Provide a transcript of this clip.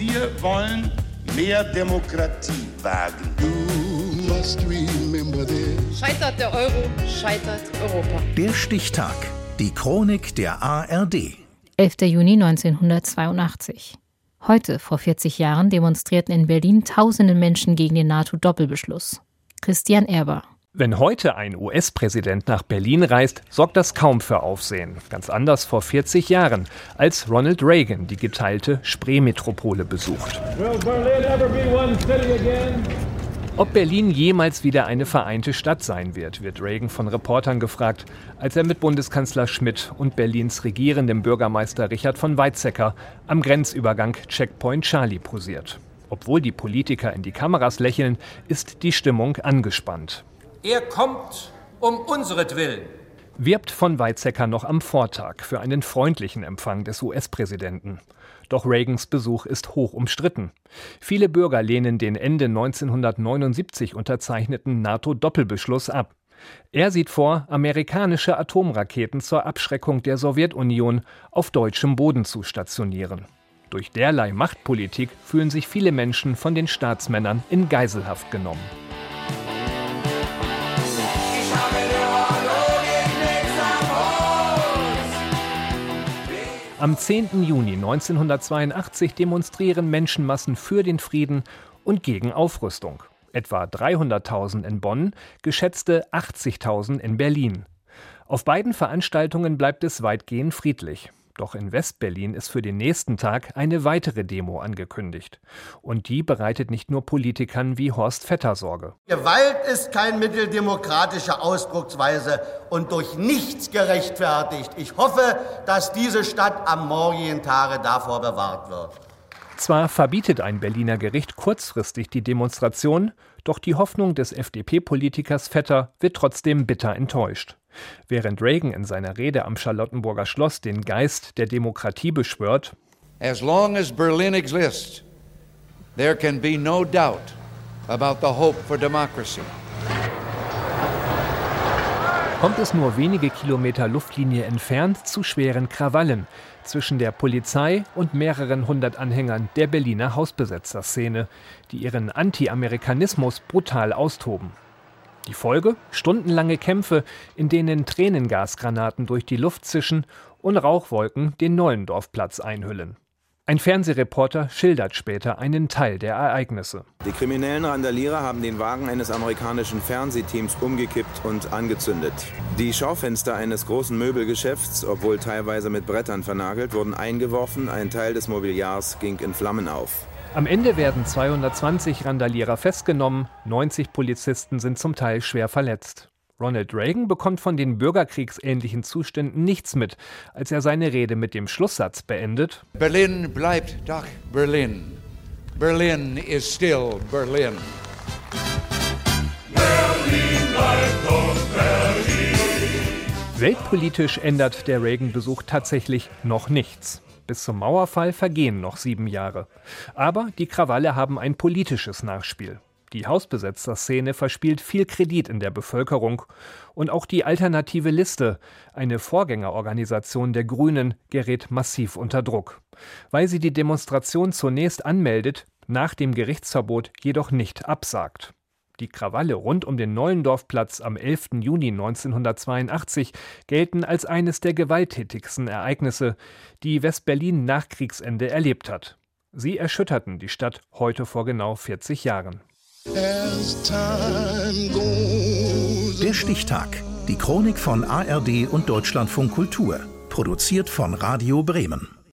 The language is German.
Wir wollen mehr Demokratie wagen. Scheitert der Euro, scheitert Europa. Der Stichtag. Die Chronik der ARD. 11. Juni 1982. Heute, vor 40 Jahren, demonstrierten in Berlin tausende Menschen gegen den NATO-Doppelbeschluss. Christian Erber. Wenn heute ein US-Präsident nach Berlin reist, sorgt das kaum für Aufsehen. Ganz anders vor 40 Jahren, als Ronald Reagan die geteilte Spreemetropole besucht. Ob Berlin jemals wieder eine vereinte Stadt sein wird, wird Reagan von Reportern gefragt, als er mit Bundeskanzler Schmidt und Berlins regierendem Bürgermeister Richard von Weizsäcker am Grenzübergang Checkpoint Charlie posiert. Obwohl die Politiker in die Kameras lächeln, ist die Stimmung angespannt. Er kommt um unseretwillen. Wirbt von Weizsäcker noch am Vortag für einen freundlichen Empfang des US-Präsidenten. Doch Reagans Besuch ist hoch umstritten. Viele Bürger lehnen den Ende 1979 unterzeichneten NATO-Doppelbeschluss ab. Er sieht vor, amerikanische Atomraketen zur Abschreckung der Sowjetunion auf deutschem Boden zu stationieren. Durch derlei Machtpolitik fühlen sich viele Menschen von den Staatsmännern in Geiselhaft genommen. Am 10. Juni 1982 demonstrieren Menschenmassen für den Frieden und gegen Aufrüstung. Etwa 300.000 in Bonn, geschätzte 80.000 in Berlin. Auf beiden Veranstaltungen bleibt es weitgehend friedlich. Doch in Westberlin ist für den nächsten Tag eine weitere Demo angekündigt. Und die bereitet nicht nur Politikern wie Horst Vetter Sorge. Gewalt ist kein Mittel demokratischer Ausdrucksweise und durch nichts gerechtfertigt. Ich hoffe, dass diese Stadt am morgigen Tage davor bewahrt wird. Zwar verbietet ein Berliner Gericht kurzfristig die Demonstration, doch die Hoffnung des FDP-Politikers Vetter wird trotzdem bitter enttäuscht. Während Reagan in seiner Rede am Charlottenburger Schloss den Geist der Demokratie beschwört, As long as Berlin exists, there can be no doubt about the hope for democracy. kommt es nur wenige Kilometer Luftlinie entfernt zu schweren Krawallen zwischen der Polizei und mehreren hundert Anhängern der Berliner Hausbesetzerszene, die ihren Anti-Amerikanismus brutal austoben. Die Folge? Stundenlange Kämpfe, in denen Tränengasgranaten durch die Luft zischen und Rauchwolken den Neulendorfplatz einhüllen. Ein Fernsehreporter schildert später einen Teil der Ereignisse. Die kriminellen Randalierer haben den Wagen eines amerikanischen Fernsehteams umgekippt und angezündet. Die Schaufenster eines großen Möbelgeschäfts, obwohl teilweise mit Brettern vernagelt, wurden eingeworfen. Ein Teil des Mobiliars ging in Flammen auf. Am Ende werden 220 Randalierer festgenommen, 90 Polizisten sind zum Teil schwer verletzt. Ronald Reagan bekommt von den bürgerkriegsähnlichen Zuständen nichts mit, als er seine Rede mit dem Schlusssatz beendet. Berlin bleibt doch Berlin. Berlin is still Berlin. Berlin bleibt doch Berlin. Weltpolitisch ändert der Reagan-Besuch tatsächlich noch nichts. Bis zum Mauerfall vergehen noch sieben Jahre. Aber die Krawalle haben ein politisches Nachspiel. Die Hausbesetzerszene verspielt viel Kredit in der Bevölkerung. Und auch die alternative Liste, eine Vorgängerorganisation der Grünen, gerät massiv unter Druck. Weil sie die Demonstration zunächst anmeldet, nach dem Gerichtsverbot jedoch nicht absagt. Die Krawalle rund um den Neulendorfplatz am 11. Juni 1982 gelten als eines der gewalttätigsten Ereignisse, die Westberlin nach Kriegsende erlebt hat. Sie erschütterten die Stadt heute vor genau 40 Jahren. Der Stichtag. Die Chronik von ARD und Deutschlandfunk Kultur. Produziert von Radio Bremen.